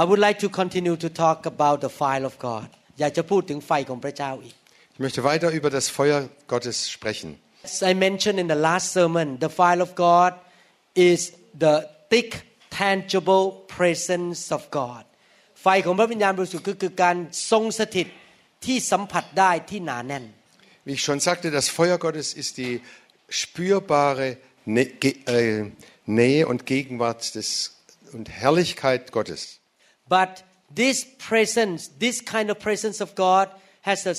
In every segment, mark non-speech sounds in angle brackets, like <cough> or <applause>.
I would like to continue to talk about the fire of God อยากจะพูดถึงไฟของพระเจ้าอีก Ich möchte weiter über das Feuer Gottes sprechen. As I mentioned in the last sermon the fire of God is the thick tangible presence of God ไฟของพระวิญญาณบริสุทธิ์ก็คือการทรงสถิตที่สัมผัสได้ที่หนาแน่น Wie ich schon sagte, das Feuer Gottes ist die spürbare Nä- Ge- äh, Nähe und Gegenwart des, und Herrlichkeit Gottes. but this presence this kind of presence of God has a,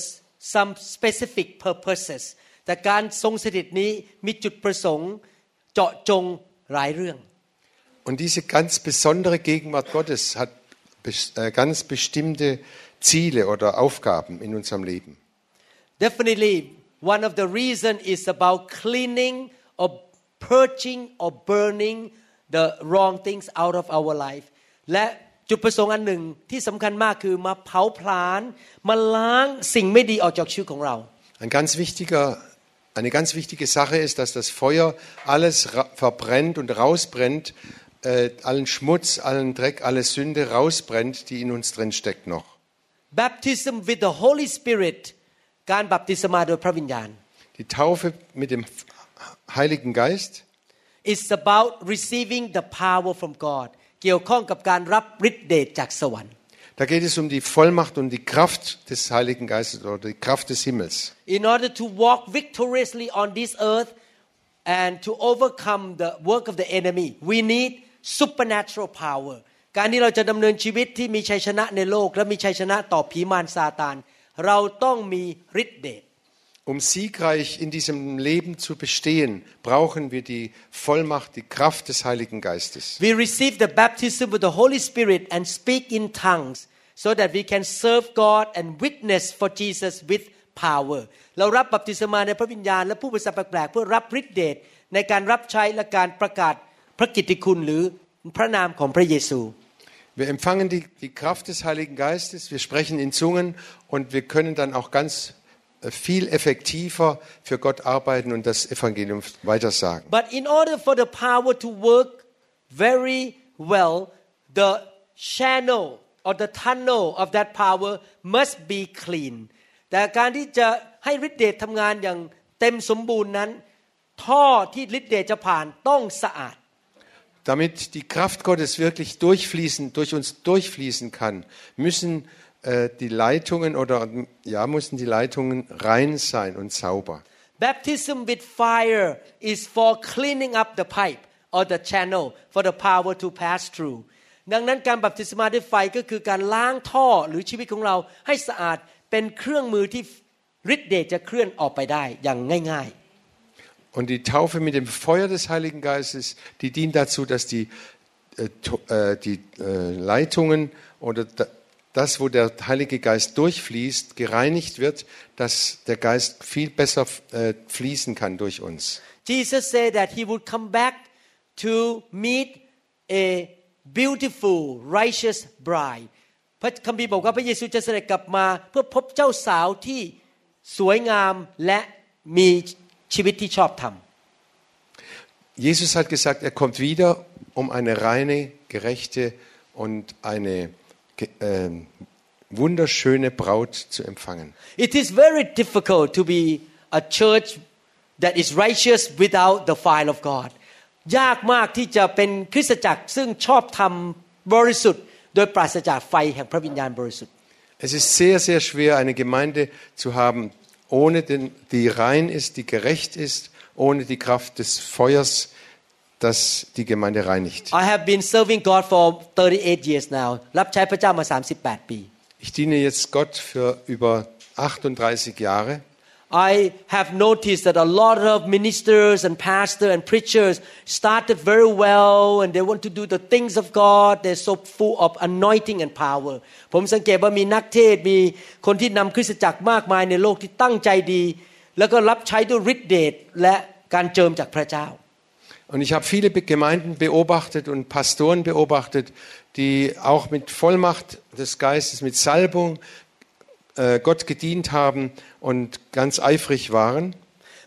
some specific purposes แต่การทรงสถิตนี้มีจุดประสงค์เจาะจงหลายเรื่อง Und diese ganz besondere Gegenwart Gottes hat bes- äh, ganz bestimmte Ziele oder Aufgaben in unserem Leben. Definitely, one of the reason is about cleaning or purging or burning the wrong things out of our life และ จุดประสงค์อันหนึ่งที่สำคัญมากคือมาเผาผลาญมาล้างสิ่งไม่ดีออกจากชีวิตของเรา Ein ganz wichtiger, eine ganz wichtige Sache ist, dass das Feuer alles ra- verbrennt und rausbrennt, äh, allen Schmutz, allen Dreck, alle Sünde rausbrennt, die in uns drin steckt noch. Baptism with the Holy Spirit การบัพติศมาโดยพระวิญญาณ Die Taufe mit dem Heiligen Geist is about receiving the power from God เกี่ยวข้องกับการรับฤทธิ์เดชจากสวรรค์ Da geht es um die Vollmacht und die Kraft des Heiligen Geistes oder die Kraft des Himmels. in order to walk victoriously on this earth and to overcome the work of the enemy we need supernatural power การที่เราจะดำเนินชีวิตที่มีชัยชนะในโลกและมีชัยชนะต่อผีมารซาตานเราต้องมีฤทธิ์เดช Um siegreich in diesem Leben zu bestehen, brauchen wir die Vollmacht, die Kraft des Heiligen Geistes. we receive the baptism with the Holy Spirit and speak in tongues so that we can serve God and witness for Jesus with power เรารับบัพติศมาในพระวิญญาณและผู้ภาษาแปลกๆเพื่อรับฤทธิ์เดชในการรับใช้และการประกาศพระกิตติคุณหรือพระนามของพระเยซู Wir empfangen die, die Kraft des Heiligen Geistes, wir sprechen in Zungen und wir können dann auch ganz äh, viel effektiver für Gott arbeiten und das Evangelium weitersagen. But in order for the power to work very well, the channel or the tunnel of that power must be clean. แต่การที่จะให้ฤทธิเดชทำงานอย่างเต็มสมบูรณ์นั้น ท่อที่ฤทธิเดชจะผ่านต้องสะอาด Damit die Kraft Gottes wirklich durchfließen, durch uns durchfließen kann, müssen äh, die Leitungen oder ja, müssen die Leitungen rein sein und sauber. Baptism with fire is for cleaning up the pipe or the channel for the power to pass through ดังนั้นการบัพติศมาด้วยไฟก็คือการล้างท่อหรือชีวิตของเราให้สะอาดเป็นเครื่องมือที่ฤทธิ์เดชจะเคลื่อนออกไปได้อย่างง่าย Und die Taufe mit dem Feuer des Heiligen Geistes, die dient dazu, dass die, äh, to- äh, die äh, Leitungen oder da, das, wo der Heilige Geist durchfließt, gereinigt wird, dass der Geist viel besser äh, fließen kann durch uns.ๆ Jesus said that he would come back to meet a beautiful righteous bride พระคัมภีร์บอกว่าพระเยซูจะเสด็จกลับมา เพื่อพบเจ้าสาวที่สวยงามและมีชีวิตที่ชอบธรรม Jesus hat gesagt, er kommt wieder, um eine reine, gerechte und eine ge- äh, wunderschöne Braut zu empfangen. It is very difficult to be a church that is righteous without the fire of God ยากมากที่จะเป็นคริสตจักรซึ่งชอบธรรมบริสุทธิ์ โดยปราศจากไฟแห่งพระวิญญาณบริสุทธิ์ Es ist sehr, sehr schwer, eine Gemeinde zu haben, ohne den, die rein ist, die gerecht ist, ohne die Kraft des Feuers, das die Gemeinde reinigt. I have been serving God for 38 years now รับใช้พระเจ้ามา 38 ปี Ich diene jetzt Gott für über 38 Jahre. I have noticed that a lot of ministers and pastors and preachers started very well and they want to do the things of God. They're so full of anointing and power. ผมสังเกตว่ามีนักเทศน์มีคนที่นำคริสตจักรมากมายในโลกที่ตั้งใจดี แล้วก็รับใช้ด้วยฤทธิเดชและการเจิมจากพระเจ้า Und ich habe viele Be- Gemeinden beobachtet und Pastoren beobachtet, die auch mit Vollmacht des Geistes, mit Salbung äh, Gott gedient haben und ganz eifrig waren.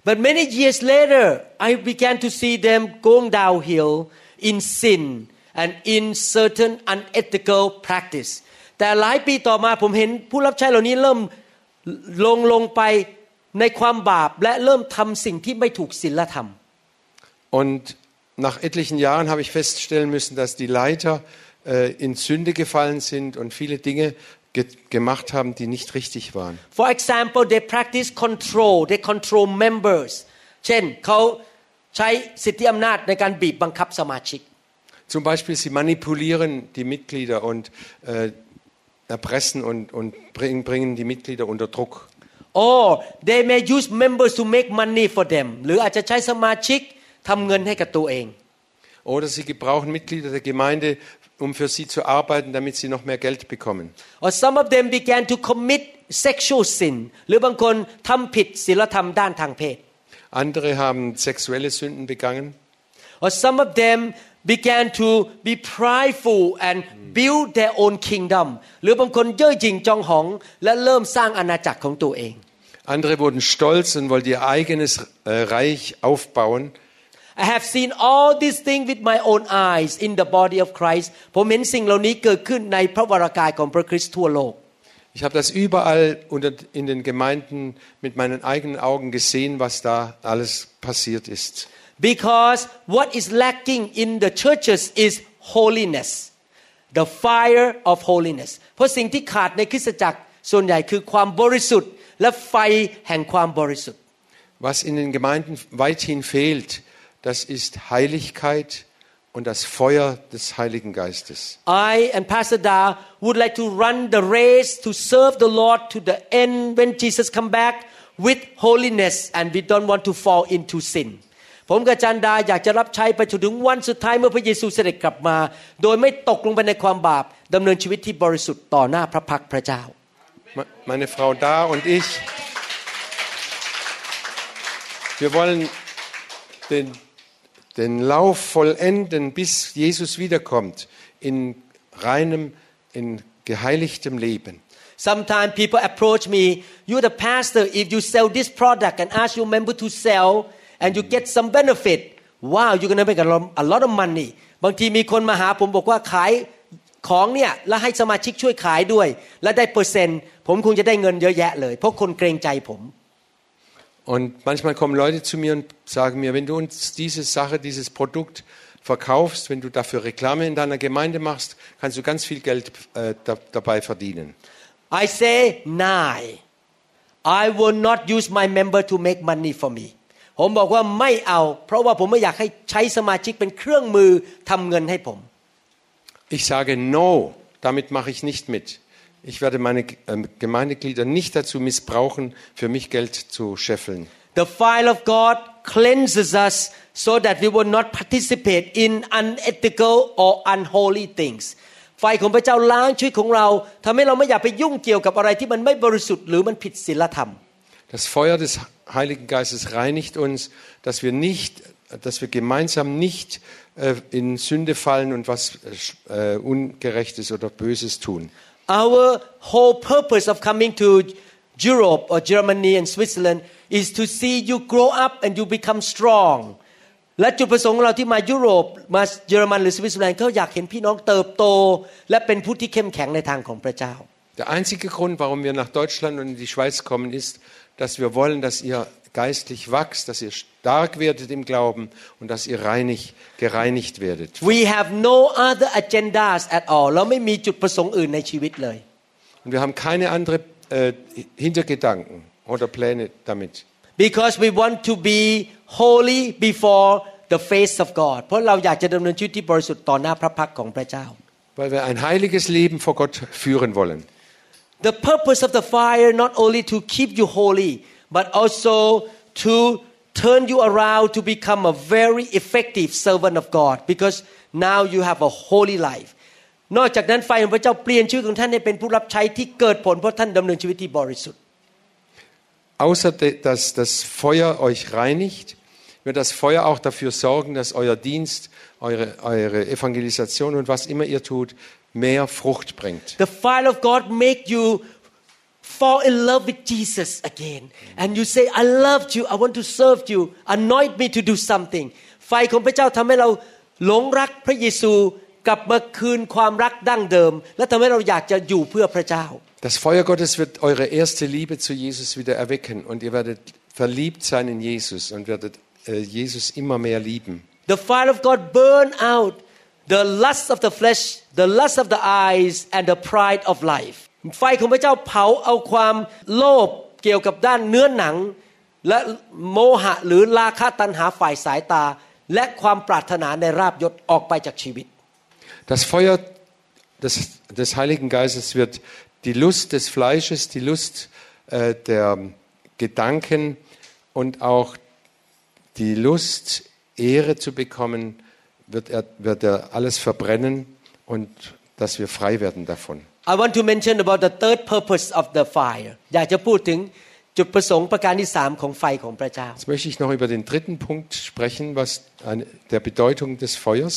But many years later, I began to see them going downhill in sin and in certain unethical practice. แต่หลายปีต่อมาผมเห็นผู้รับใช้เหล่านี้เริ่มลงลงไปในความบาป และเริ่มทำสิ่งที่ไม่ถูกศีลธรรม Und nach etlichen Jahren habe ich feststellen müssen, dass die Leiter äh, in Sünde gefallen sind und viele Dinge ge gemacht haben, die nicht richtig waren. For example they practice control they control members เช่นเขาใช้สิทธิอำนาจในการบีบบังคับสมาชิก Zum Beispiel, sie manipulieren die Mitglieder und äh, erpressen und, und bringen, bringen die Mitglieder unter Druck. or they may use members to make money for them หรืออาจจะใช้สมาชิก ทำเงินให้กับตัวเอง Oder sie gebrauchen Mitglieder der Gemeinde, um für sie zu arbeiten, damit sie noch mehr Geld bekommen. or some of them began to commit sexual sin หรือบางคนทำผิดศีลธรรมด้านทางเพศ Andere haben sexuelle Sünden begangen. or some of them began to be prideful and build their own kingdom หรือบางคนเย่อหยิ่งจองหอง และเริ่มสร้างอาณาจักรของตัวเอง Andere wurden stolz und wollten ihr eigenes äh, Reich aufbauen. I have seen all these things with my own eyes in the body of Christ ผมเห็นสิ่งเหล่านี้เกิดขึ้นในพระวรากายของพระคริสต์ทั่วโลก Ich habe das überall unter, in den Gemeinden mit meinen eigenen Augen gesehen, was da alles passiert ist. Because what is lacking in the churches is holiness the fire of holiness เพราะสิ่งที่ขาดในคริสตจักรส่วนใหญ่คือความบริสุทธิ์ และไฟแห่งความบริสุทธิ์ Was in den Gemeinden weithin fehlt, das ist Heiligkeit und das Feuer des Heiligen Geistes. I and Pastor Da would like to run the race to serve the Lord to the end when Jesus come back with holiness and we don't want to fall into sin ผมกับอาจันดาอยากจะรับใช้ไปจนถึงวันสุดท้ายเมื่อพระเยซูเสด็จกลับมา โดยไม่ตกลงไปในความบาปดำเนินชีวิตที่บริสุทธิ์ต่อหน้าพระพักตร์พระเจ้า Me- Meine Frau da und ich, wir wollen den, den Lauf vollenden, bis Jesus wiederkommt, in reinem, in geheiligtem Leben. Sometimes people approach me, you're the pastor, if you sell this product and ask your member to sell and you get some benefit, wow, you're gonna make a lot, a lot of money บางทีมีคนมาหาผมบอกว่าขายของเนี่ยแล้วให้สมาชิกช่วยขายด้วย แล้วได้เปอร์เซ็นต์ผมคงจะได้เงินเยอะแยะเลย เพราะคนเกรงใจผม Und manchmal kommen Leute zu mir und sagen mir, wenn du uns diese Sache, dieses Produkt verkaufst, wenn du dafür Reklame in deiner Gemeinde machst, kannst du ganz viel Geld äh, da, dabei verdienen. I say nine I will not use my member to make money for me ผมบอกว่าไม่เอา เพราะว่าผมไม่อยากให้ใช้สมาชิกเป็นเครื่องมือทำเงินให้ผม Ich sage no, damit mache ich nicht mit. Ich werde meine äh, Gemeindeglieder nicht dazu missbrauchen, für mich Geld zu scheffeln. The fire of God cleanses us so that we will not participate in unethical or unholy things ไฟของพระเจ้าล้างชีวิตของเราทำให้เราไม่อยากไปยุ่งเกี่ยวกับอะไรที่มันไม่บริสุทธิ์หรือมันผิดศีลธรรม Das Feuer des Heiligen Geistes reinigt uns, dass wir nicht, dass wir gemeinsam nicht äh, in Sünde fallen und was äh, Ungerechtes oder Böses tun. Our whole purpose of coming to Europe or Germany and Switzerland is to see you grow up and you become strong และจุดประสงค์ของเราที่มายุโรปมาเยอรมันหรือสวิตเซอร์แลนด์เขาอยากเห็นพี่น้องเติบโต และเป็นผู้ที่เข้มแข็งในทางของพระเจ้า Der einzige Grund, warum wir nach Deutschland und in die Schweiz kommen, ist, dass wir wollen, dass ihr geistlich wächst, dass ihr stark werdet im Glauben und dass ihr reinig, gereinigt werdet. We have no other agendas at all เราไม่มีจุดประสงค์อื่นในชีวิตเลย Und wir haben keine anderen äh, Hintergedanken oder Pläne damit. because we want to be holy before the face of God เพราะเราอยากจะดำเนินชีวิตที่บริสุทธิ์ต่อหน้าพระพักตร์ของพระเจ้า Weil wir ein heiliges Leben vor Gott führen wollen. The purpose of the fire not only to keep you holy but also to turn you around to become a very effective servant of God because now you have a holy life นอกจากนั้นไฟของพระเจ้าเปลี่ยนชีวิตของท่านให้เป็นผู้รับใช้ที่เกิดผลเพราะท่านดำเนินชีวิตที่บริสุทธิ์ Außer de- dass das Feuer euch reinigt, wird das Feuer auch dafür sorgen, dass euer Dienst, eure, eure Evangelisation und was immer ihr tut, mehr Frucht bringt. The fire of God make you fall in love with Jesus again and you say I love you I want to serve you anoint me to do something ไฟของพระเจ้าทำให้เราหลงรักพระเยซูกลับมาคืนความรักดั้งเดิม และทำให้เราอยากจะอยู่เพื่อพระเจ้า Das Feuer Gottes wird eure erste Liebe zu Jesus wieder erwecken und ihr werdet verliebt sein in Jesus und werdet äh, Jesus immer mehr lieben. The fire of God burn out the lust of the flesh the lust of the eyes and the pride of life ไฟของพระเจ้าเผาเอาความโลภเกี่ยวกับด้านเนื้อหนัง และโมหะหรือราคะตัณหาฝ่ายสายตา และความปรารถนาในราบยศออกไปจากชีวิต Das Feuer des, des Heiligen Geistes wird die Lust des Fleisches, die Lust äh, der Gedanken und auch die Lust, Ehre zu bekommen, wird er, wird er alles verbrennen und dass wir frei werden davon. I want to mention about the third purpose of the fire อยากจะพูดถึงจุดประสงค์ประการที่สามของไฟของพระเจ้า Jetzt möchte ich noch über den dritten Punkt sprechen, was eine, der Bedeutung des Feuers.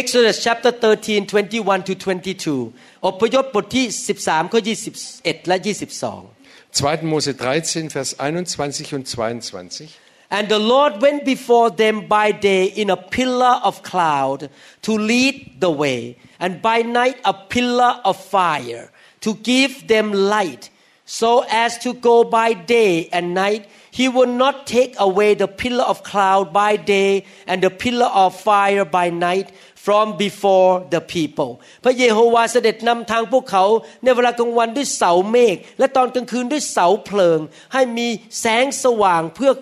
Exodus chapter 13 21 to 22อพยพบทที่ 13ข้อ21 และ 22 2. Mose 13, Vers 21 und 22. And the Lord went before them by day in a pillar of cloud to lead the way, and by night a pillar of fire to give them light, so as to go by day and night. He would not take away the pillar of cloud by day and the pillar of fire by night from before the people พระเยโฮวาเสด็จนำทางพวกเขาในเวลากลางวันด้วยเสาเมฆและตอนกลางคืนด้วยเสาเพลิง ให้มีแสงสว่างเพื่อ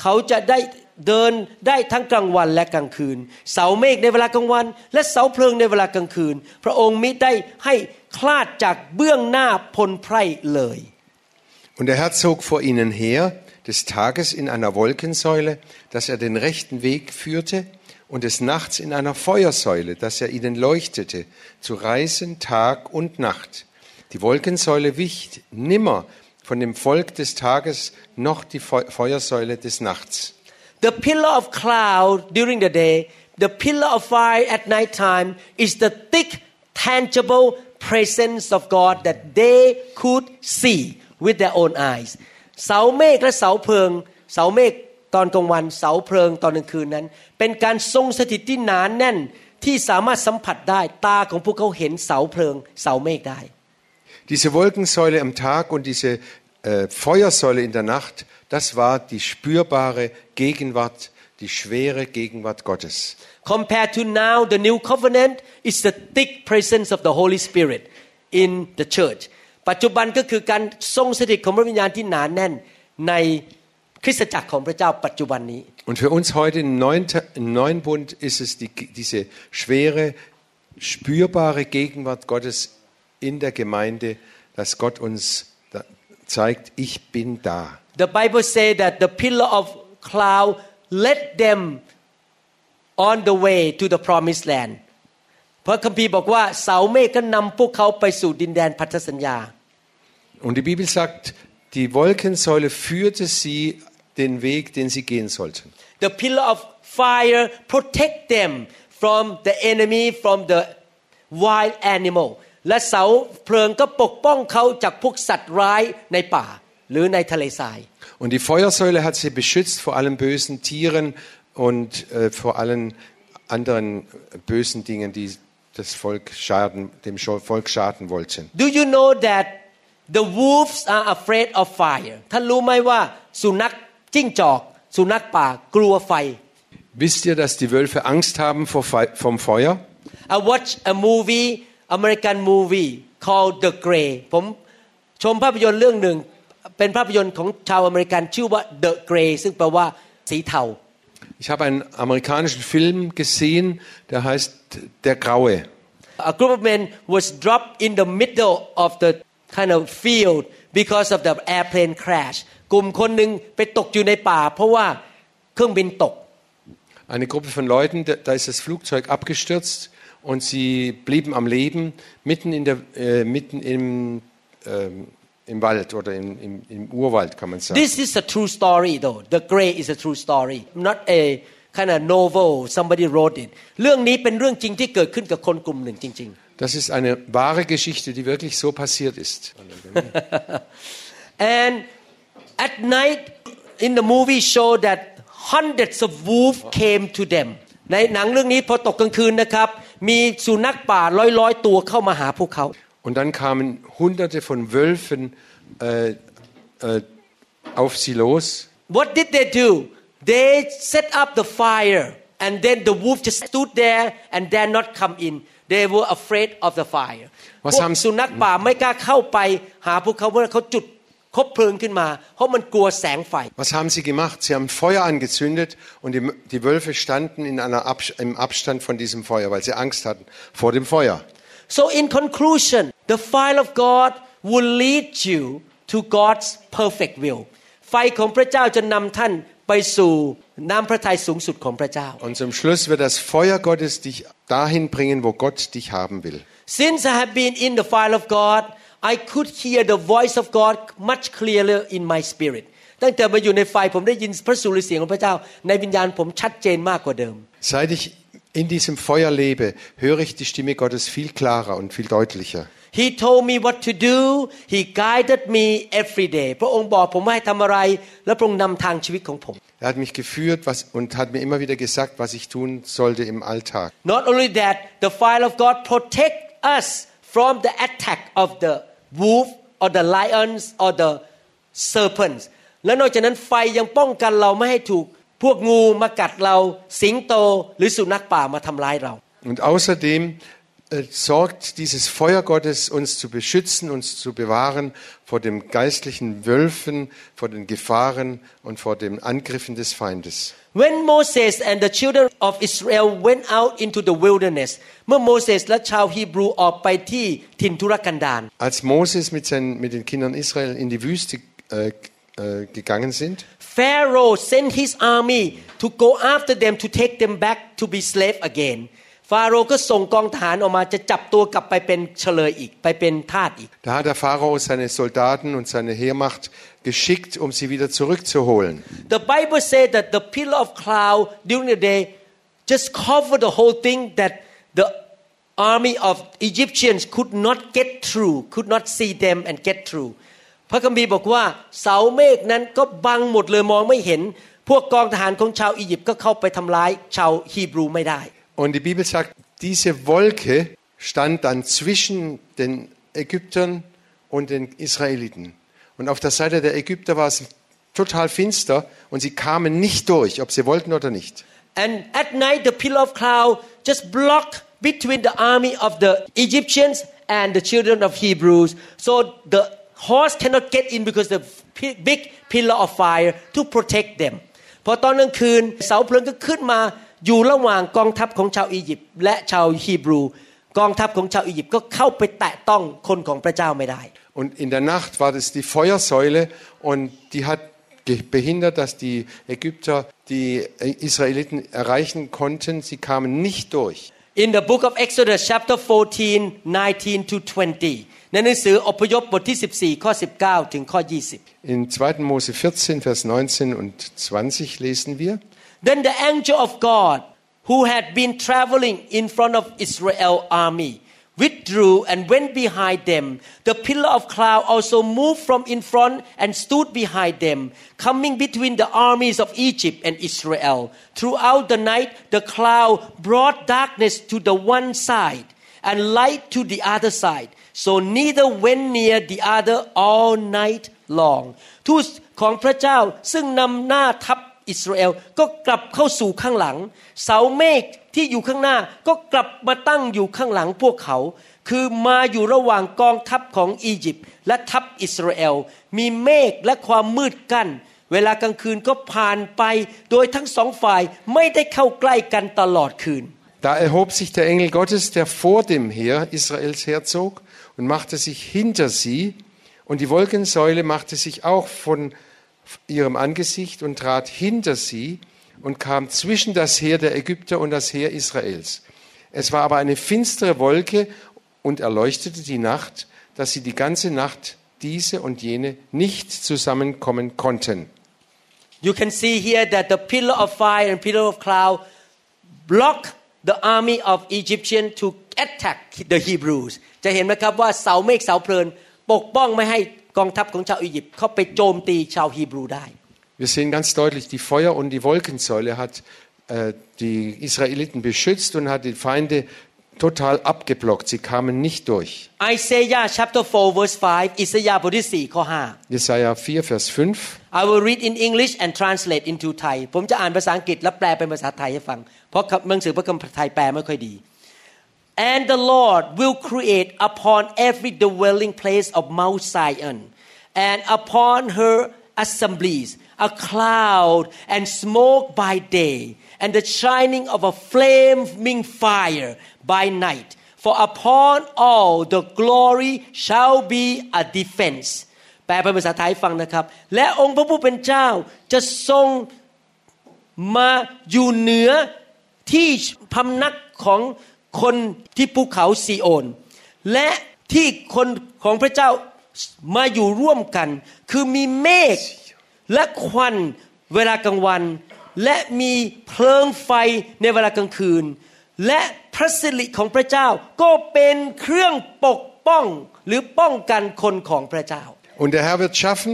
เขาจะได้เดินได้ทั้งกลางวันและกลางคืน เสาเมฆในเวลากลางวัน และเสาเพลิงในเวลากลางคืน พระองค์มิได้ให้คลาดจากเบื้องหน้าพลไพร่เลย Und der Herr zog vor ihnen her, des Tages in einer Wolkensäule, dass er den rechten Weg führte, und des Nachts in einer Feuersäule, dass er ihnen leuchtete, zu reisen Tag und Nacht. Die Wolkensäule wich nimmer von dem Volk des Tages noch die Feuersäule des Nachts. The pillar of cloud during the day, the pillar of fire at night time is the thick, tangible presence of God that they could see with their own eyes. เสาเมฆและเสาเพลิง เสาเมฆตอนกลางวัน เสาเพลิงตอนกลางคืนนั้น เป็นการทรงสถิตที่หนานแน่นที่สามารถสัมผัสได้ ตาของพวกเขาเห็นเสาเพลิง เสาเมฆได้ Diese Wolkensäule am Tag und diese äh, Feuersäule in der Nacht, das war die spürbare Gegenwart, die schwere Gegenwart Gottes. Compared to now, the new covenant is the thick presence of the Holy Spirit in the church. ปัจจุบันก็คือการทรงสถิตของพระวิญญาณที่หนานแน่นในคริสตจักรของพระเจ้าปัจจุบันนี้ Und für uns heute im neuen, Ta- im neuen Bund ist es die, diese schwere, spürbare Gegenwart Gottes in der Gemeinde, dass Gott uns da zeigt, ich bin da. The Bible say that the pillar of cloud led them on the way to the promised land พระคัมภีร์บอกว่าเสาเมฆก็นำพวกเขาไปสู่ดินแดนพันธสัญญา Und die Bibel sagt, die Wolkensäule führte sie den Weg, den sie gehen sollten. The pillar of fire protect them from the enemy from the wild animal และเสาเพลิงก็ปกป้องเขาจากพวกสัตว์ร้ายในป่า หรือในทะเลทราย Und die Feuersäule hat sie beschützt vor allen bösen Tieren und äh, vor allen anderen bösen Dingen, die das Volk schaden, dem Scho- Volk schaden wollten. Do you know that the wolves are afraid of fire ท่านรู้ไหมว่าสุนัขจิ้งจอก สุนัขป่ากลัวไฟ Wisst ihr, dass die Wölfe Angst haben vor Fe vom Feuer? I watched a movie American movie called The Gray ผมชมภาพยนตร์เรื่องหนึ่ง เป็นภาพยนตร์ของชาวอเมริกันชื่อว่า The Gray ซึ่งแปลว่าสีเทา Ich habe einen amerikanischen Film gesehen, der heißt Der Graue. A group of men was dropped in the middle of the kind of field because of the airplane crash กลุ่มคนหนึ่งไปตกอยู่ในป่า เพราะว่าเครื่องบินตก Eine Gruppe von Leuten, da da ist das Flugzeug abgestürzt und sie blieben am Leben mitten, in der, äh, mitten im, ähm, im Wald oder im, im, im Urwald, kann man sagen. This is a true story though The Gray is a true story not a kind of novel somebody wrote it เรื่องนี้เป็นเรื่องจริงที่เกิดขึ้นกับคนกลุ่มหนึ่งจริง Das ist eine wahre Geschichte, die wirklich so passiert ist. <laughs> ๆ and at night in the movie show that hundreds of wolves came to them ในหนังเรื่องนี้พอตกกลางคืนนะครับ มีสุนัขป่าร้อยๆตัวเข้ามาหาพวกเขา Und dann kamen hunderte von Wölfen äh, äh, auf sie los. What did they do? They set up the fire and then the wolf just stood there and dare not come in. They were afraid of the fire. ว่า พวก ทำ สุนัขป่าไม่กล้าเข้าไปหาพวกเขาเพราะเขาจุด คบเพลิงขึ้นมา เพราะมันกลัวแสงไฟ Was haben sie gemacht? Sie haben Feuer angezündet und die, die Wölfe standen in einer Abs im Abstand von diesem Feuer, weil sie Angst hatten vor dem Feuer. So in conclusion, the fire of God will lead you to God's perfect will. ไฟของพระเจ้าจะนำท่านไปสู่น้ำพระทัยสูงสุดของพระเจ้า Und zum Schluss wird das Feuer Gottes dich dahin bringen, wo Gott dich haben will. Since I have been in the fire of God, I could hear the voice of God much clearer in my spirit. ตั้งแต่มาอยู่ในไฟผมได้ยินพระสุรเสียงของพระเจ้า ในวิญญาณผมชัดเจนมากกว่าเดิม Seit ich in diesem Feuer lebe, höre ich die Stimme Gottes viel klarer und viel deutlicher. He told me what to do. He guided me every day. พระองค์บอกผมว่าให้ทำอะไร และพระองค์นำทางชีวิตของผม Er hat mich geführt was, und hat mir immer wieder gesagt, was ich tun sollte im Alltag. Not only that, the fire of God protect us from the attack of the wolf or the lions or the serpents และนอกจากนั้นไฟยังป้องกันเราไม่ให้ถูกพวกงูมากัดเราสิงโตหรือสุนัขป่ามาทำร้ายเรา Und außerdem sorgt dieses Feuer Gottes, uns zu beschützen, uns zu bewahren vor dem geistlichen Wölfen, vor den Gefahren und vor den Angriffen des Feindes. When Moses and the children of Israel went out into the wilderness เมื่อโมเสสและชาวฮีบรูออกไปที่ถิ่นทุรกันดาร Als Moses mit, seinen, mit den Kindern Israel in die Wüste äh, äh, gegangen sind, Pharaoh sent his army to go after them to take them back to be slave again ฟาโรห์ก็ส่งกองทหารออกมาจะจับตัวกลับไปเป็นเฉลยอีกไปเป็นทาสอีก da hat der Pharao seine Soldaten und seine Heermacht geschickt, um sie wieder zurückzuholen. The Bible said that the pillar of cloud during the day just covered the whole thing that the army of Egyptians could not get through could not see them and get through พระคัมภีร์บอกว่าเสาเมฆนั้นก็บังหมดเลยมองไม่เห็น พวกกองทหารของชาวอียิปต์ก็เข้าไปทำร้ายชาวฮีบรูไม่ได้ Und die Bibel sagt, diese Wolke stand dann zwischen den Ägyptern und den Israeliten. Und auf der Seite der Ägypter war es total finster und sie kamen nicht durch, ob sie wollten oder nicht. And at night, the pillar of cloud just blocked between the army of the Egyptians and the children of Hebrews. So the horse cannot get in because the pi- big pillar of fire to protect them. พอตอนกลางคืนเสาเพลิงก็ขึ้นมา อยู่ระหว่างกองทัพของชาวอียิปต์และชาวฮีบรู กองทัพของชาวอียิปต์ก็เข้าไปแตะต้องคนของพระเจ้าไม่ได้ Und in der Nacht war das die Feuersäule und die hat ge- behindert, dass die Ägypter die Israeliten erreichen konnten. Sie kamen nicht durch. In the book of Exodus chapter 14 19 to 20 ในหนังสืออพยพบทที่ 14 ข้อ 19 ถึงข้อ 20 In 2. Mose 14, Vers 19 und 20 lesen wir. Then the angel of God, who had been traveling in front of Israel army, withdrew and went behind them. The pillar of cloud also moved from in front and stood behind them, coming between the armies of Egypt and Israel. Throughout the night, the cloud brought darkness to the one side and light to the other side. So neither went near the other all night long. ทูตของพระเจ้าซึ่งนำหน้าทัพ อิสราเอลก็กลับเข้าสู่ข้างหลัง เสาเมฆที่อยู่ข้างหน้าก็กลับมาตั้งอยู่ข้างหลังพวกเขา คือมาอยู่ระหว่างกองทัพของอียิปต์และทัพอิสราเอลมีเมฆและความมืดกัน้น เวลากลางคืนก็ผ่านไปโดยทั้งสองฝ่ายไม่ได้เข้าใกล้กันตลอดคืน Da erhob sich der Engel Gottes, der vor dem Heer Israels herzog, und machte sich hinter sie Und die Wolkensäule machte sich auch von ihrem Angesicht und trat hinter sie und kam zwischen das Heer der Ägypter und das Heer Israels. Es war aber eine finstere Wolke und erleuchtete die Nacht, dass sie die ganze Nacht diese und jene nicht zusammenkommen konnten. You can see here that the pillar of fire and pillar of cloud block the army of Egyptian to attack the Hebrews จะเห็นไหมครับว่าเสาเมฆเสาเพลินปกป้องไม่ให้ กองทัพของชาวอียิปต์เข้าไปโจมตีชาวฮีบรูได้ Wir sehen ganz deutlich, die Feuer- und die Wolkensäule hat äh, die Israeliten beschützt und hat die Feinde total abgeblockt. Sie kamen nicht durch. Isaiah chapter 4 verse 5อิสยาห์บทที่4ข้อ5 Jesaja 4, Vers 5. I will read in English and translate into Thai ผมจะอ่านภาษาอังกฤษและแปลเป็นภาษาไทยให้ฟัง เพราะหนังสือพระคัมภีร์ไทยแปลไม่ค่อยดี And the Lord will create upon every dwelling place of Mount Zion and upon her assemblies a cloud and smoke by day and the shining of a flaming fire by night. For upon all the glory shall be a defense. แปลเป็นภาษาไทยฟังนะครับ และองค์พระผู้เป็นเจ้าจะทรงมาอยู่เหนือที่พำนักของ คนที่ภูเขาซีโอน และที่คนของพระเจ้ามาอยู่ร่วมกัน คือมีเมฆและควันเวลากลางวัน และมีเพลิงไฟในเวลากลางคืน และพระสิริของพระเจ้าก็เป็นเครื่องปกป้องหรือป้องกันคนของพระเจ้า Und der Herr wird schaffen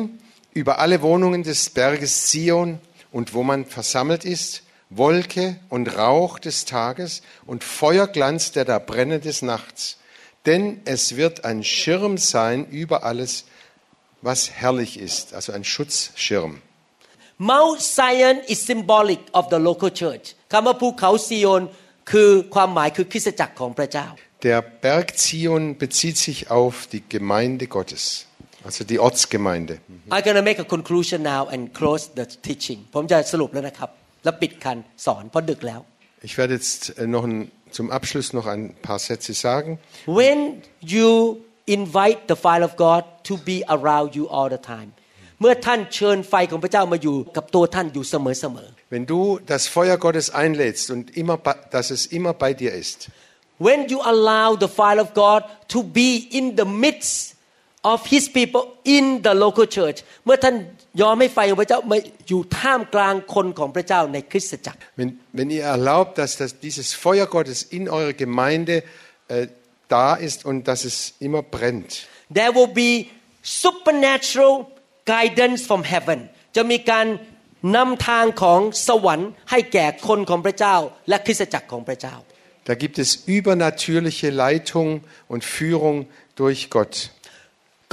über alle Wohnungen des Berges Zion und wo man versammelt ist, Wolke und Rauch des Tages und Feuerglanz der da brenne des Nachts. Denn es wird ein Schirm sein über alles, was herrlich ist, also ein Schutzschirm. Mount Zion is symbolic of the local church คำว่าภูเขาซีโอนคือความหมายคือคริสตจักรของพระเจ้า Der Berg Zion bezieht sich auf die Gemeinde Gottes, also die Ortsgemeinde. I'm gonna make a conclusion now and close the teaching ผมจะสรุปแล้วนะครับ แล้วปิดการสอนเพราะดึกแล้ว Ich werde jetzt äh, noch ein, zum Abschluss noch ein paar Sätze sagen. When you invite the fire of God to be around you all the time เมื่อท่านเชิญไฟของพระเจ้ามาอยู่กับตัวท่านอยู่เสมอ Wenn du das Feuer Gottes einlädst und immer, bei- dass es immer bei dir ist, ๆ When you allow the fire of God to be in the midst of His people in the local church เมื่อท่านยอมให้ไฟของพระเจ้ามาอยู่ท่ามกลางคนของพระเจ้าในคริสตจักร wenn, wenn ihr erlaubt, dass das, dieses Feuer Gottes in eurer Gemeinde äh, da ist und dass es immer brennt, there will be supernatural guidance from heaven จะมีการนำทางของสวรรค์ให้แก่คนของพระเจ้า และคริสตจักรของพระเจ้า da gibt es übernatürliche Leitung und Führung durch Gott.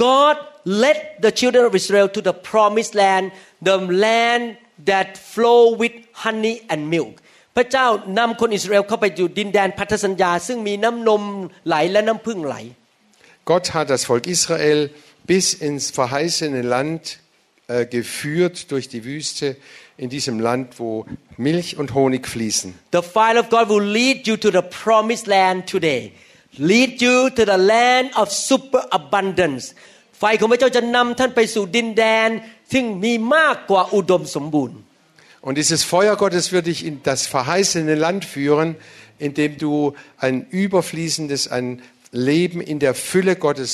God led the children of Israel to the promised land the land that flow with honey and milk พระเจ้านำคนอิสราเอลเข้าไปอยู่ดินแดนพันธสัญญา ซึ่งมีน้ำนมไหลและน้ำพึ่งไหล Gott hat das Volk Israel bis ins verheißene Land äh, geführt durch die Wüste in diesem Land, wo Milch und Honig fließen. The fire of God will lead you to the promised land today. Lead you to the land of superabundance. ไฟของพระเจ้าจะนำท่านไปสู่ดินแดน ซึ่งมีมากกว่าอุดมสมบูรณ์ Und dieses Feuer Gottes wird dich in das verheißene Land führen, in dem du ein überfließendes, ein Leben in der Fülle Gottes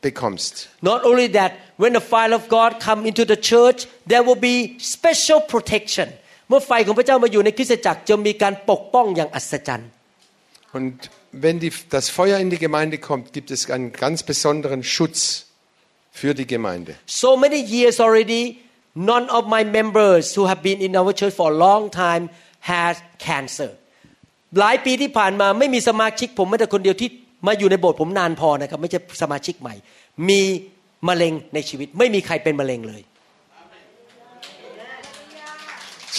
bekommst. Not only that when the fire of God come into the church there will be special protection เมื่อไฟของพระเจ้ามาอยู่ในคริสตจักรจะมีการปกป้องอย่างอัศจรรย์ Und wenn die, das Feuer in die Gemeinde kommt, gibt es einen ganz besonderen Schutz für die Gemeinde. so many years already none of my members who have been in our church for a long time has cancer หลายปีที่ผ่านมาไม่มีสมาชิกผมแม้แต่คนเดียวที่มาอยู่ในโบสถ์ผมนานพอนะครับไม่ใช่สมาชิกใหม่ มีมะเร็งในชีวิต ไม่มีใครเป็นมะเร็งเลย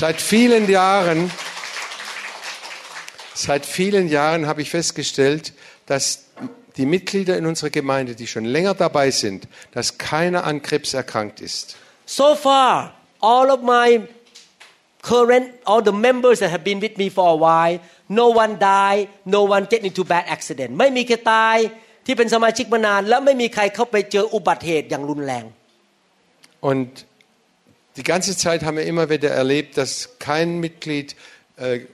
Seit vielen Jahren, seit vielen Jahren habe ich festgestellt, dass die Mitglieder in unserer Gemeinde, die schon länger dabei sind, dass keiner an Krebs erkrankt ist. so far all of my current all the members that have been with me for a while no one die no one get into bad accident ไม่มีใครตาย ที่เป็นสมาชิกมานาน แล้วไม่มีใครเข้าไปเจออุบัติเหตุอย่างรุนแรง Und die ganze Zeit haben wir immer wieder erlebt, dass kein Mitglied äh,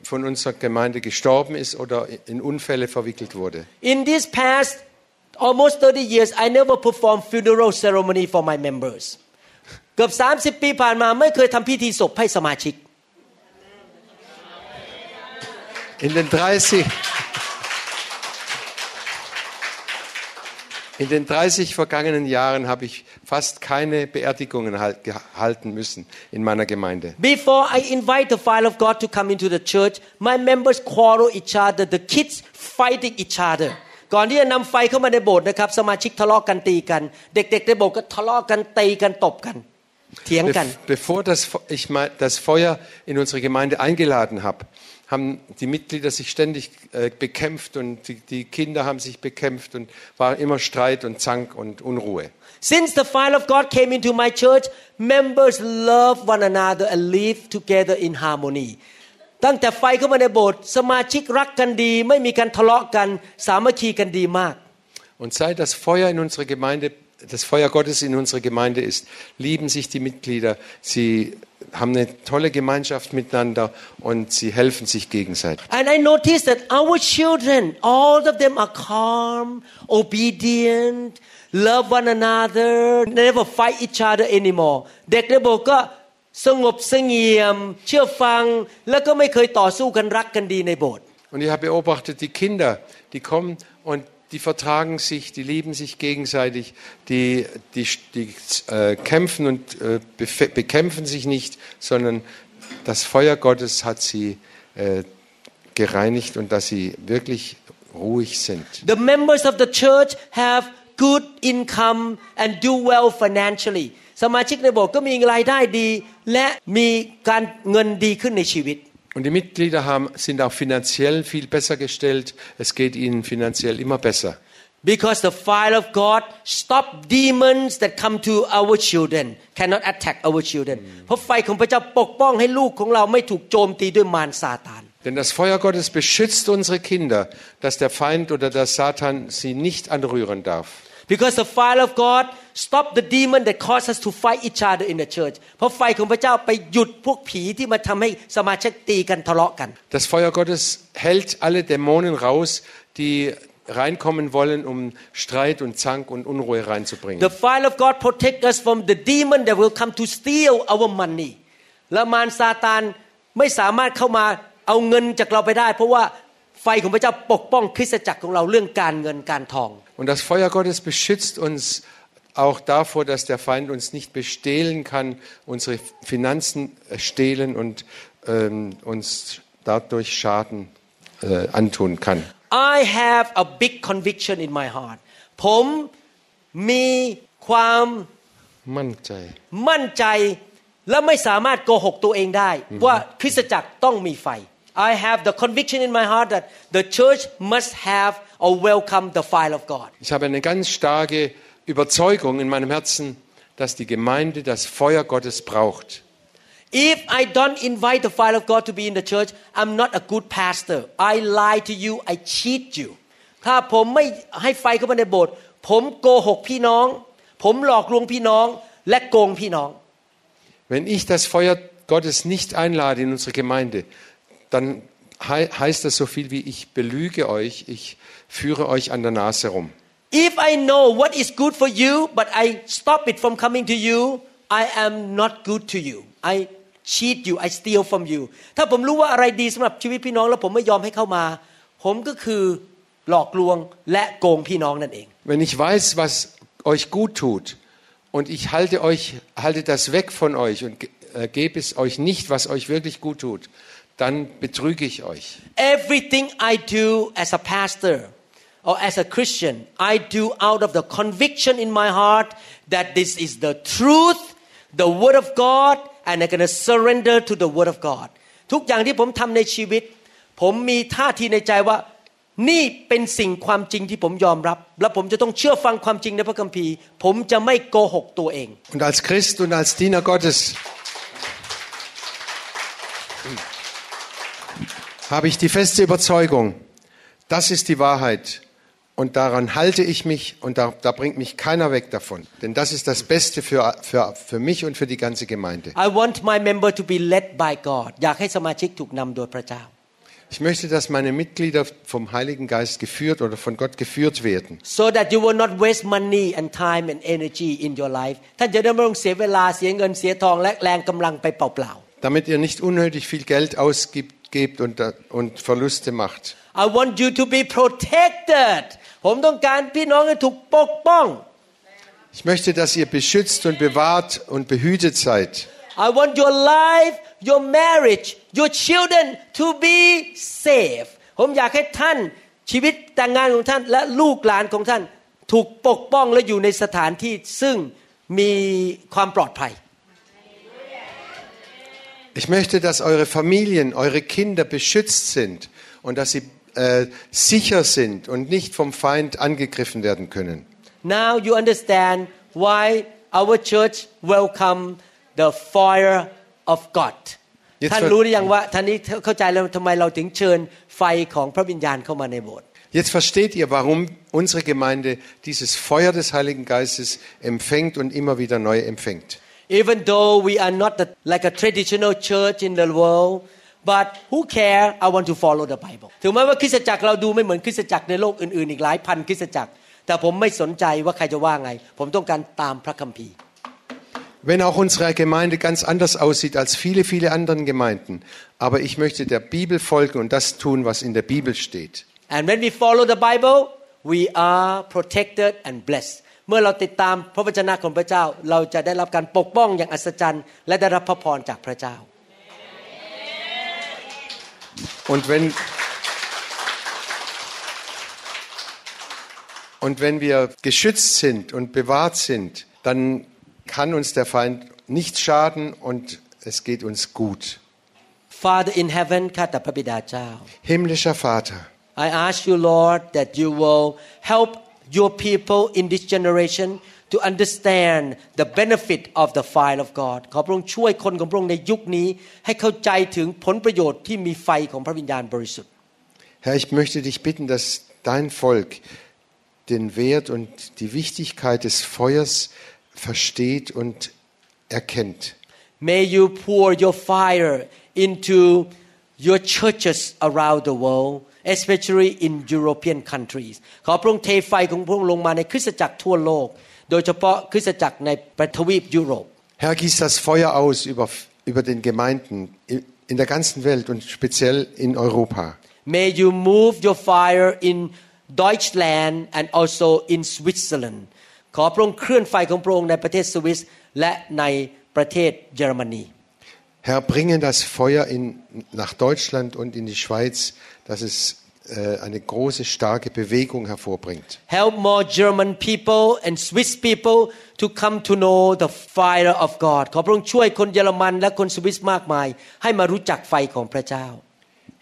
von unserer Gemeinde gestorben ist oder in Unfälle verwickelt wurde. In this past almost 30 years I never perform funeral ceremony for my members เกือบ30 ปีผ่านมาไม่เคยทำพิธีศพให้สมาชิก In den 30, in den 30 vergangenen Jahren habe ich fast keine Beerdigungen halt, gehalten müssen in meiner Gemeinde. Before I invite the fire of God to come into the church my members quarrel each other the kids fighting each other ก่อนที่จะนำไฟเข้ามาในโบสถ์นะครับ สมาชิกทะเลาะกันตีกัน เด็กๆในโบสถ์ก็ทะเลาะกันตีกันตบกัน เถียงกัน Bef- Bevor das, Fe- ich mein, das Feuer in unsere Gemeinde eingeladen habe, haben die Mitglieder sich ständig äh, bekämpft und die, die Kinder haben sich bekämpft und war immer Streit und Zank und Unruhe. Since the fire of God came into my church members love one another and live together in harmony ตั้งแต่ไฟเข้ามาในโบสถ์สมาชิกรักกันดี ไม่มีการทะเลาะกันสามัคคีกันดีมาก Und seit das Feuer in unserer Gemeinde, das Feuer Gottes in unserer Gemeinde ist, lieben sich die Mitglieder. Sie haben eine tolle Gemeinschaft miteinander und sie helfen sich gegenseitig. And I noticed that our children, all of them are calm, obedient, love one another, never fight each other anymore. เด็กในโบสถ์ก็สงบเสงี่ยม เชื่อฟัง แล้วก็ไม่เคยต่อสู้กันรักกันดีในโบสถ์ Und ich habe beobachtet, die Kinder, die kommen und die vertragen sich, die lieben sich gegenseitig, die, die, die äh, kämpfen und äh, befe- bekämpfen sich nicht, sondern das Feuer Gottes hat sie äh, gereinigt und dass sie wirklich ruhig sind. The members of the church have good income and do well financially สมาชิกในโบสถ์ก็มีรายได้ดี และมีการเงินดีขึ้นในชีวิต Und die Mitglieder haben, sind auch finanziell viel besser gestellt. Es geht ihnen finanziell immer besser. Because the fire of God stop demons that come to our children cannot attack our children เพราะไฟของพระเจ้าปกป้องให้ลูกของเราไม่ถูกโจมตีด้วยมารซาตาน Denn das Feuer Gottes beschützt unsere Kinder, dass der Feind oder der Satan sie nicht anrühren darf. Because the fire of God stop the demon that cause us to fight each other in the church เพราะไฟของพระเจ้าไปหยุดพวกผีที่มาทำให้สมาชิกตีกันทะเลาะกัน Das Feuer Gottes hält alle Dämonen raus, die reinkommen wollen, um Streit und Zank und Unruhe reinzubringen. The fire of God protect us from the demon that will come to steal our money และมารซาตานไม่สามารถเข้ามาเอาเงินจากเราไปได้ เพราะว่าไฟของพระเจ้าปกป้องคริสตจักรของเราเรื่องการเงินการทอง Und das Feuer Gottes beschützt uns auch davor, dass der Feind uns nicht bestehlen kann, unsere Finanzen äh, stehlen und ähm, uns dadurch Schaden äh, antun kann. I have a big conviction in my heart ผมมีความ Mantai. มั่นใจและไม่สามารถโกหกตัวเองได้ ว่าคริสตจักรต้องมีไฟ I have the conviction in my heart that the church must have or welcome the fire of God Ich habe eine ganz starke Überzeugung in meinem Herzen, dass die Gemeinde das Feuer Gottes braucht. If I don't invite the fire of God to be in the church I'm not a good pastor I lie to you I cheat you ถ้าผมไม่ให้ไฟเข้ามาในโบสถ์ผมโกหกพี่น้อง ผมหลอกลวงพี่น้อง และโกงพี่น้อง Wenn ich das Feuer Gottes nicht einlade in unsere Gemeinde, dann hei- heißt das so viel wie ich belüge euch, ich führe euch an der Nase rum. If I know what is good for you but I stop it from coming to you I am not good to you I cheat you I steal from you ถ้าผมรู้ว่าอะไรดีสำหรับชีวิตพี่น้องแล้วผมไม่ยอมให้เข้ามา ผมก็คือหลอกลวงและโกงพี่น้องนั่นเอง Wenn ich weiß, was euch gut tut und ich halte euch, halte das weg von euch und ge- äh, gebe es euch nicht, was euch wirklich gut tut, dann betrüge ich euch. Everything I do as a pastor or as a Christian I do out of the conviction in my heart that this is the truth the word of God and I'm gonna surrender to the word of God ทุกอย่างที่ผมทำในชีวิต ผมมีท่าทีในใจว่า นี่เป็นสิ่งความจริงที่ผมยอมรับ และผมจะต้องเชื่อฟังความจริงในพระคัมภีร์ ผมจะไม่โกหกตัวเอง Und als Christ und als Diener Gottes habe ich die feste Überzeugung, das ist die Wahrheit Und daran halte ich mich und da, da bringt mich keiner weg davon. Denn das ist das Beste für, für, für mich und für die ganze Gemeinde. I want my member to be led by God อยากให้สมาชิกถูกนำโดยพระเจ้า Ich möchte, dass meine Mitglieder vom Heiligen Geist geführt oder von Gott geführt werden. so that you will not waste money and time and energy in your life ท่านจะได้ไม่ต้องเสียเวลาเสียเงินเสียทองและแรงกำลังไปเปล่า Damit ihr nicht unnötig viel Geld ausgibt gebt und, und Verluste macht. ๆ I want you to be protected ผมต้องการพี่น้องให้ถูกปกป้อง Ich möchte, dass ihr beschützt und bewahrt und behütet seid. I want your life your marriage your children to be safe ผมอยากให้ท่านชีวิตแต่งงานของท่าน และลูกหลานของท่าน ถูกปกป้องและอยู่ในสถานที่ซึ่งมีความปลอดภัย Ich möchte, dass eure Familien, eure Kinder beschützt sind und dass sie äh, sicher sind und nicht vom Feind angegriffen werden können. Now you understand why our church welcome the fire of God ยึด ท่าน ฟัง รู้หรือยังว่าท่านนี้เข้าใจแล้วทำไมเราถึงเชิญไฟของพระวิญญาณเข้ามาในโบสถ์ Jetzt versteht ihr, warum unsere Gemeinde dieses Feuer des Heiligen Geistes empfängt und immer wieder neu empfängt. Even though we are not the, like a traditional church in the world but who care I want to follow the Bible ถึงแม้ว่าคริสตจักรเราดูไม่เหมือนคริสตจักรในโลกอื่นๆ อีกหลายพันคริสตจักร แต่ผมไม่สนใจว่าใครจะว่าไง ผมต้องการตามพระคัมภีร์ Wenn auch unsere Gemeinde ganz anders aussieht als viele, viele anderen Gemeinden. Aber ich möchte der Bibel folgen und das tun, was in der Bibel steht. And when we follow the Bible we are protected and blessed เมื่อเราติดตามพระวจนะของพระเจ้า เราจะได้รับการปกป้องอย่างอัศจรรย์ และได้รับพระพรจากพระเจ้า Und wenn, und wenn wir geschützt sind und bewahrt sind, dann kann uns der Feind nichts schaden und es geht uns gut. Father in heaven ข้าแต่พระบิดาเจ้า Himmlischer Vater, I ask you, Lord, that you will help your people in this generation to understand the benefit of the fire of God ขอพระองค์ช่วยคนของพระองค์ในยุคนี้ ให้เข้าใจถึงผลประโยชน์ที่มีไฟของพระวิญญาณบริสุทธิ์ Herr, ich möchte dich bitten, dass dein Volk den Wert und die Wichtigkeit des Feuers versteht und erkennt. May you pour your fire into your churches around the world especially in European countries ขอพระองค์เทไฟของพระองค์ลงมาในคริสตจักรทั่วโลก โดยเฉพาะคริสตจักรในประทวีปยุโรป Herr, gieß das Feuer aus über, über den Gemeinden in der ganzen Welt und speziell in Europa. May you move your fire in Deutschland and also in Switzerland ขอพระองค์เคลื่อนไฟของพระองค์ในประเทศสวิสและในประเทศเยอรมนี Herr, bringe das Feuer in, nach Deutschland und in die Schweiz, dass es äh, eine große, starke Bewegung hervorbringt. Help more German people and Swiss people to come to know the fire of God ขอพระองค์ช่วยคนเยอรมันและคนสวิสมากมาย ให้มารู้จักไฟของพระเจ้า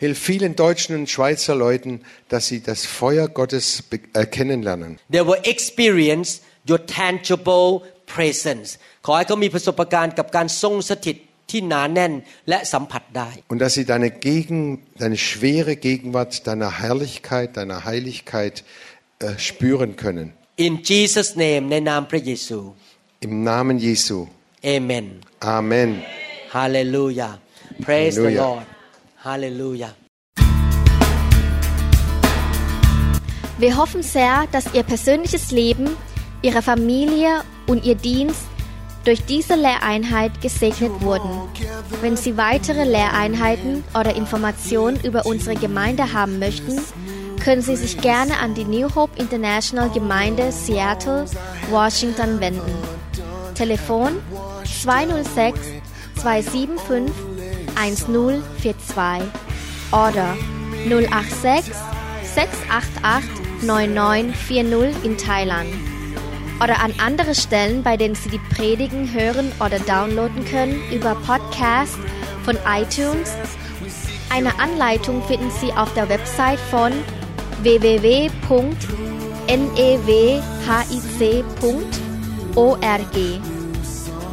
Hilf vielen deutschen und Schweizer Leuten, dass sie das Feuer Gottes be- erkennen lernen. They will experience your tangible presence ขอให้เขามีประสบการณ์กับการทรงสถิต ที่หนาแน่นและสัมผัสได้ Und dass sie deine, Gegen, deine schwere Gegenwart, deiner Herrlichkeit, deiner Heiligkeit äh, spüren können. In Jesus name ในนามพระเยซู Im Namen Jesu. Amen Amen. Hallelujah Praise the Halleluja. Lord Hallelujah Wir hoffen sehr, dass Ihr persönliches Leben, Ihre Familie und Ihr Dienst durch diese Lehreinheit gesegnet wurden. Wenn Sie weitere Lehreinheiten oder Informationen über unsere Gemeinde haben möchten, können Sie sich gerne an die New Hope International Gemeinde Seattle, Washington wenden. Telefon 206 275 1042 oder 086 688 9940 in Thailand oder an andere Stellen, bei denen Sie die Predigen hören oder downloaden können über Podcast von iTunes. Eine Anleitung finden Sie auf der Website von www.newhic.org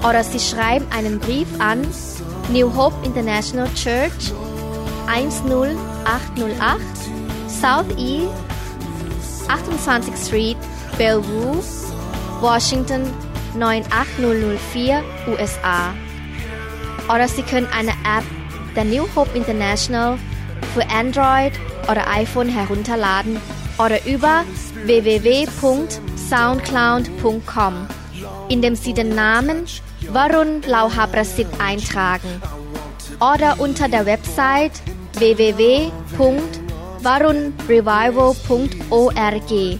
oder Sie schreiben einen Brief an New Hope International Church 10808 South E 28th Street, Bellevue, Washington 98004, USA. Oder Sie können eine App der New Hope International für Android oder iPhone herunterladen oder über www.soundcloud.com, indem Sie den Namen Varun Lauha Prasid eintragen oder unter der Website www.varunrevival.org